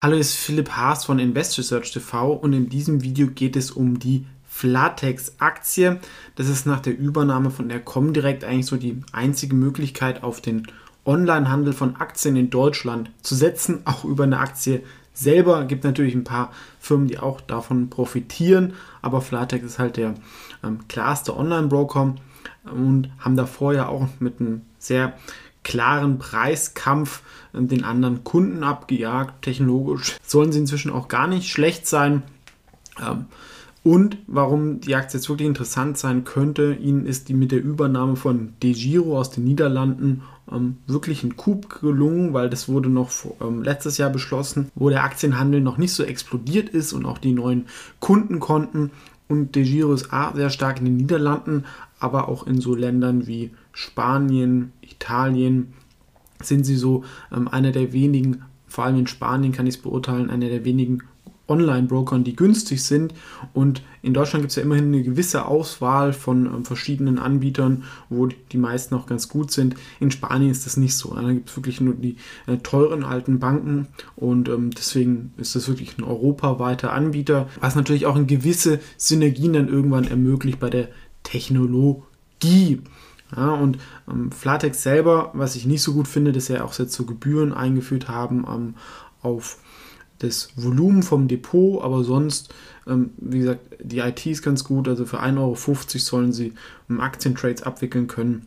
Hallo, ist Philipp Haas von Investor Search TV und in diesem Video geht es um die Flatex-Aktie. Das ist nach der Übernahme von der Comdirect eigentlich so die einzige Möglichkeit, auf den Onlinehandel von Aktien in Deutschland zu setzen, auch über eine Aktie selber. Es gibt natürlich ein paar Firmen, die auch davon profitieren, aber Flatex ist halt der ähm, klarste Online-Broker und haben davor ja auch mit einem sehr klaren Preiskampf äh, den anderen Kunden abgejagt. Technologisch sollen sie inzwischen auch gar nicht schlecht sein. Ähm, und warum die Aktie jetzt wirklich interessant sein könnte, ihnen ist die mit der Übernahme von DeGiro aus den Niederlanden ähm, wirklich ein Coup gelungen, weil das wurde noch ähm, letztes Jahr beschlossen, wo der Aktienhandel noch nicht so explodiert ist und auch die neuen Kunden konnten. Und DeGiro ist A, sehr stark in den Niederlanden, aber auch in so Ländern wie Spanien, Italien sind sie so ähm, einer der wenigen, vor allem in Spanien kann ich es beurteilen, einer der wenigen Online-Brokern, die günstig sind. Und in Deutschland gibt es ja immerhin eine gewisse Auswahl von ähm, verschiedenen Anbietern, wo die meisten auch ganz gut sind. In Spanien ist das nicht so. Da gibt es wirklich nur die äh, teuren alten Banken und ähm, deswegen ist das wirklich ein europaweiter Anbieter, was natürlich auch eine gewisse Synergien dann irgendwann ermöglicht bei der Technologie. Ja, und ähm, Flatex selber, was ich nicht so gut finde, dass sie auch jetzt so Gebühren eingeführt haben ähm, auf das Volumen vom Depot, aber sonst, ähm, wie gesagt, die IT ist ganz gut, also für 1,50 Euro sollen sie ähm, Aktientrades abwickeln können.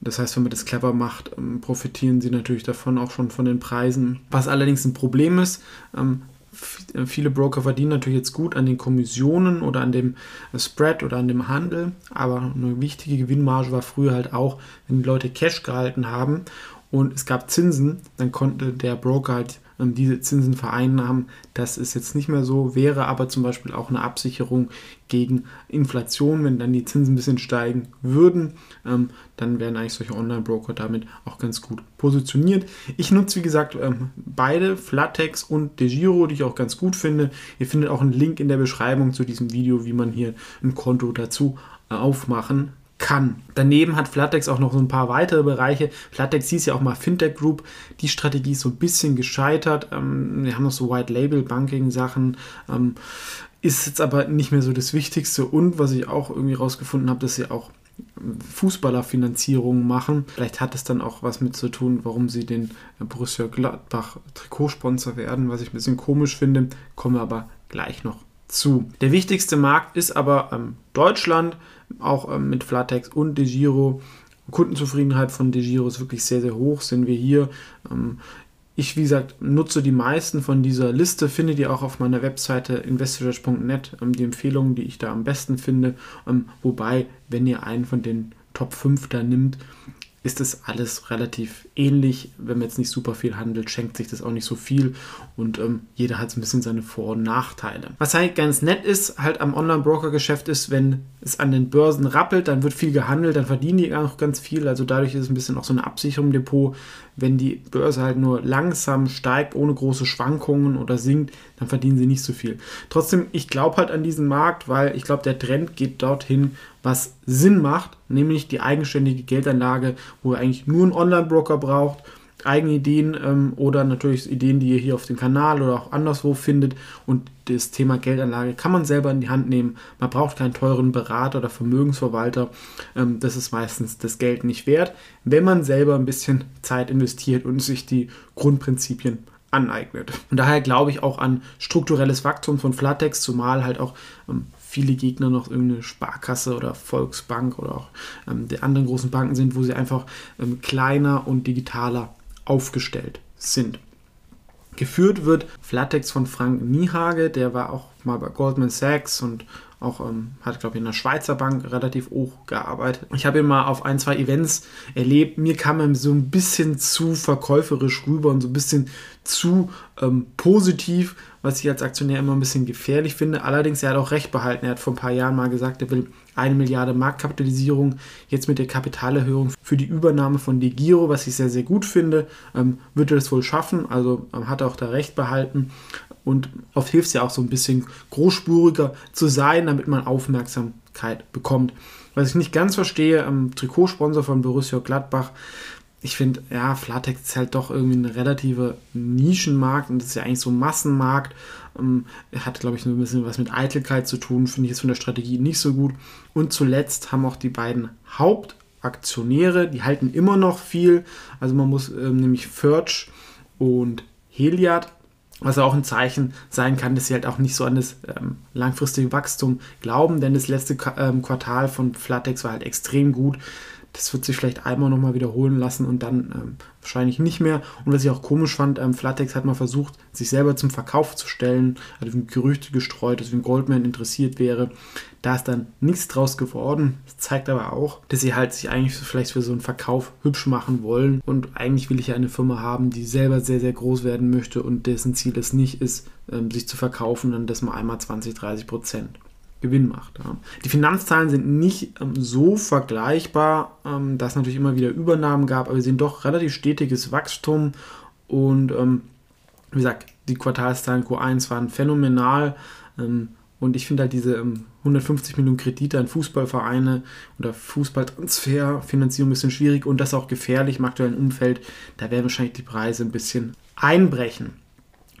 Das heißt, wenn man das clever macht, ähm, profitieren sie natürlich davon auch schon von den Preisen. Was allerdings ein Problem ist, ähm, äh, viele Broker verdienen natürlich jetzt gut an den Kommissionen oder an dem Spread oder an dem Handel, aber eine wichtige Gewinnmarge war früher halt auch, wenn die Leute Cash gehalten haben und es gab Zinsen, dann konnte der Broker halt diese Zinsen vereinnahmen. Das ist jetzt nicht mehr so, wäre aber zum Beispiel auch eine Absicherung gegen Inflation, wenn dann die Zinsen ein bisschen steigen würden, ähm, dann wären eigentlich solche Online-Broker damit auch ganz gut positioniert. Ich nutze, wie gesagt, ähm, beide, Flatex und DeGiro, die ich auch ganz gut finde. Ihr findet auch einen Link in der Beschreibung zu diesem Video, wie man hier ein Konto dazu äh, aufmachen kann. Daneben hat Flatex auch noch so ein paar weitere Bereiche. Flatex hieß ja auch mal Fintech Group. Die Strategie ist so ein bisschen gescheitert. Ähm, wir haben noch so White Label Banking Sachen. Ähm, ist jetzt aber nicht mehr so das Wichtigste. Und was ich auch irgendwie rausgefunden habe, dass sie auch Fußballerfinanzierungen machen. Vielleicht hat es dann auch was mit zu tun, warum sie den Borussia Gladbach Trikotsponsor werden, was ich ein bisschen komisch finde. Komme aber gleich noch zu. Der wichtigste Markt ist aber ähm, Deutschland, auch ähm, mit Flatex und DeGiro. Kundenzufriedenheit von DeGiro ist wirklich sehr, sehr hoch, sind wir hier. Ähm, ich, wie gesagt, nutze die meisten von dieser Liste, findet ihr auch auf meiner Webseite investorage.net, ähm, die Empfehlungen, die ich da am besten finde. Ähm, wobei, wenn ihr einen von den Top 5 da nimmt, ist das alles relativ ähnlich. Wenn man jetzt nicht super viel handelt, schenkt sich das auch nicht so viel und ähm, jeder hat so ein bisschen seine Vor- und Nachteile. Was halt ganz nett ist, halt am Online-Broker-Geschäft ist, wenn es an den Börsen rappelt, dann wird viel gehandelt, dann verdienen die auch ganz viel. Also dadurch ist es ein bisschen auch so eine Absicherung im Depot. Wenn die Börse halt nur langsam steigt, ohne große Schwankungen oder sinkt, dann verdienen sie nicht so viel. Trotzdem, ich glaube halt an diesen Markt, weil ich glaube, der Trend geht dorthin, was Sinn macht, nämlich die eigenständige Geldanlage, wo eigentlich nur einen Online-Broker braucht eigene Ideen ähm, oder natürlich Ideen, die ihr hier auf dem Kanal oder auch anderswo findet. Und das Thema Geldanlage kann man selber in die Hand nehmen. Man braucht keinen teuren Berater oder Vermögensverwalter. Ähm, das ist meistens das Geld nicht wert, wenn man selber ein bisschen Zeit investiert und sich die Grundprinzipien aneignet. Und daher glaube ich auch an strukturelles Wachstum von Flatex, zumal halt auch ähm, viele Gegner noch irgendeine Sparkasse oder Volksbank oder auch ähm, die anderen großen Banken sind, wo sie einfach ähm, kleiner und digitaler aufgestellt sind. Geführt wird Flatex von Frank Niehage, der war auch mal bei Goldman Sachs und auch ähm, hat, glaube ich, in der Schweizer Bank relativ hoch gearbeitet. Ich habe ihn mal auf ein, zwei Events erlebt. Mir kam er so ein bisschen zu verkäuferisch rüber und so ein bisschen zu ähm, positiv, was ich als Aktionär immer ein bisschen gefährlich finde. Allerdings, er hat auch recht behalten. Er hat vor ein paar Jahren mal gesagt, er will eine Milliarde Marktkapitalisierung. Jetzt mit der Kapitalerhöhung für die Übernahme von DeGiro, was ich sehr, sehr gut finde, ähm, wird er das wohl schaffen. Also ähm, hat er auch da recht behalten. Und oft hilft es ja auch so ein bisschen großspuriger zu sein, damit man Aufmerksamkeit bekommt. Was ich nicht ganz verstehe, ähm, Trikotsponsor von Borussia Gladbach, ich finde, ja, Flatex ist halt doch irgendwie ein relativer Nischenmarkt und das ist ja eigentlich so ein Massenmarkt. Ähm, hat, glaube ich, ein bisschen was mit Eitelkeit zu tun, finde ich jetzt von der Strategie nicht so gut. Und zuletzt haben auch die beiden Hauptaktionäre, die halten immer noch viel. Also man muss ähm, nämlich Furch und Heliad was auch ein Zeichen sein kann, dass sie halt auch nicht so an das ähm, langfristige Wachstum glauben, denn das letzte ähm, Quartal von Flatex war halt extrem gut. Das wird sich vielleicht einmal nochmal wiederholen lassen und dann ähm, wahrscheinlich nicht mehr. Und was ich auch komisch fand, ähm, Flatex hat mal versucht, sich selber zum Verkauf zu stellen, hat also Gerüchte gestreut, dass ein Goldman interessiert wäre. Da ist dann nichts draus geworden. Das zeigt aber auch, dass sie halt sich eigentlich vielleicht für so einen Verkauf hübsch machen wollen. Und eigentlich will ich ja eine Firma haben, die selber sehr, sehr groß werden möchte und dessen Ziel es nicht ist, ähm, sich zu verkaufen und das mal einmal 20, 30 Prozent. Gewinn macht. Die Finanzzahlen sind nicht ähm, so vergleichbar, ähm, dass es natürlich immer wieder Übernahmen gab, aber wir sehen doch relativ stetiges Wachstum und ähm, wie gesagt, die Quartalszahlen Q1 waren phänomenal und ich finde halt diese 150 ähm, Millionen Kredite an Fußballvereine oder Fußballtransferfinanzierung ein bisschen schwierig und das auch gefährlich im aktuellen Umfeld. Da werden wahrscheinlich die Preise ein bisschen einbrechen.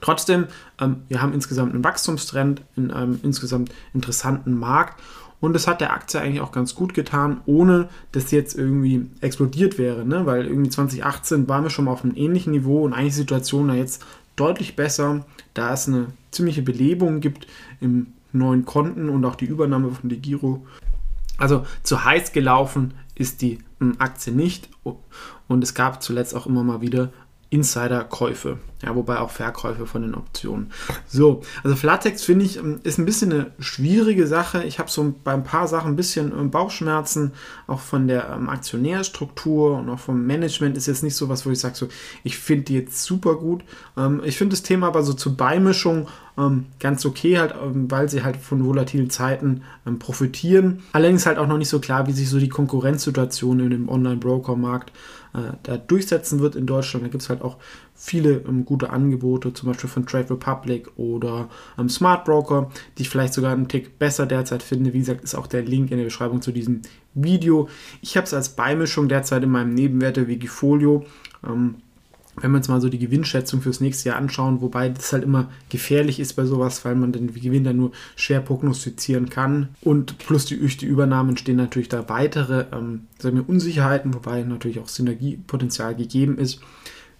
Trotzdem, ähm, wir haben insgesamt einen Wachstumstrend in einem insgesamt interessanten Markt und das hat der Aktie eigentlich auch ganz gut getan, ohne dass jetzt irgendwie explodiert wäre, ne? weil irgendwie 2018 waren wir schon mal auf einem ähnlichen Niveau und eigentlich die Situation da jetzt deutlich besser, da es eine ziemliche Belebung gibt im neuen Konten und auch die Übernahme von DeGiro. Also zu heiß gelaufen ist die ähm, Aktie nicht und es gab zuletzt auch immer mal wieder Insider-Käufe, ja, wobei auch Verkäufe von den Optionen. So, also Flatex finde ich ähm, ist ein bisschen eine schwierige Sache. Ich habe so bei ein paar Sachen ein bisschen ähm, Bauchschmerzen, auch von der ähm, Aktionärstruktur und auch vom Management ist jetzt nicht so was, wo ich sage, so, ich finde die jetzt super gut. Ähm, ich finde das Thema aber so zur Beimischung ähm, ganz okay, halt, ähm, weil sie halt von volatilen Zeiten profitieren. Allerdings halt auch noch nicht so klar, wie sich so die Konkurrenzsituation in dem Online-Broker-Markt äh, da durchsetzen wird in Deutschland. Da gibt es halt auch viele ähm, gute Angebote, zum Beispiel von Trade Republic oder ähm, Smart Broker, die ich vielleicht sogar einen Tick besser derzeit finde. Wie gesagt, ist auch der Link in der Beschreibung zu diesem Video. Ich habe es als Beimischung derzeit in meinem Nebenwerte Wikifolio. Ähm, wenn wir uns mal so die Gewinnschätzung fürs nächste Jahr anschauen, wobei das halt immer gefährlich ist bei sowas, weil man den Gewinn dann nur schwer prognostizieren kann. Und plus die, durch die Übernahmen stehen natürlich da weitere ähm, sagen wir, Unsicherheiten, wobei natürlich auch Synergiepotenzial gegeben ist.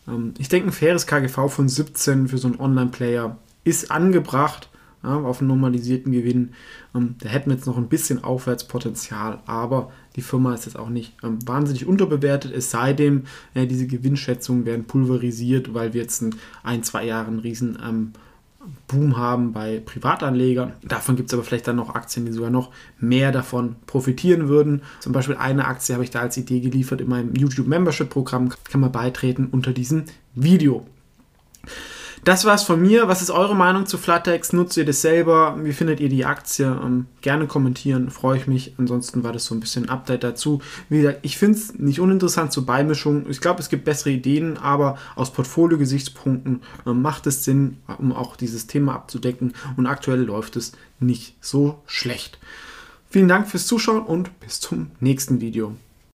Ähm, ich denke, ein faires KGV von 17 für so einen Online-Player ist angebracht ja, auf einen normalisierten Gewinn. Ähm, da hätten wir jetzt noch ein bisschen Aufwärtspotenzial, aber die Firma ist jetzt auch nicht ähm, wahnsinnig unterbewertet, es sei denn, äh, diese Gewinnschätzungen werden pulverisiert, weil wir jetzt in ein, zwei Jahren einen riesen ähm, Boom haben bei Privatanlegern. Davon gibt es aber vielleicht dann noch Aktien, die sogar noch mehr davon profitieren würden. Zum Beispiel eine Aktie habe ich da als Idee geliefert in meinem YouTube Membership Programm. Kann man beitreten unter diesem Video. Das war's von mir. Was ist eure Meinung zu Flatex? Nutzt ihr das selber? Wie findet ihr die Aktie? Ähm, gerne kommentieren, freue ich mich. Ansonsten war das so ein bisschen ein Update dazu. Wie gesagt, ich finde es nicht uninteressant zur Beimischung. Ich glaube, es gibt bessere Ideen, aber aus Portfolio-Gesichtspunkten äh, macht es Sinn, um auch dieses Thema abzudecken. Und aktuell läuft es nicht so schlecht. Vielen Dank fürs Zuschauen und bis zum nächsten Video.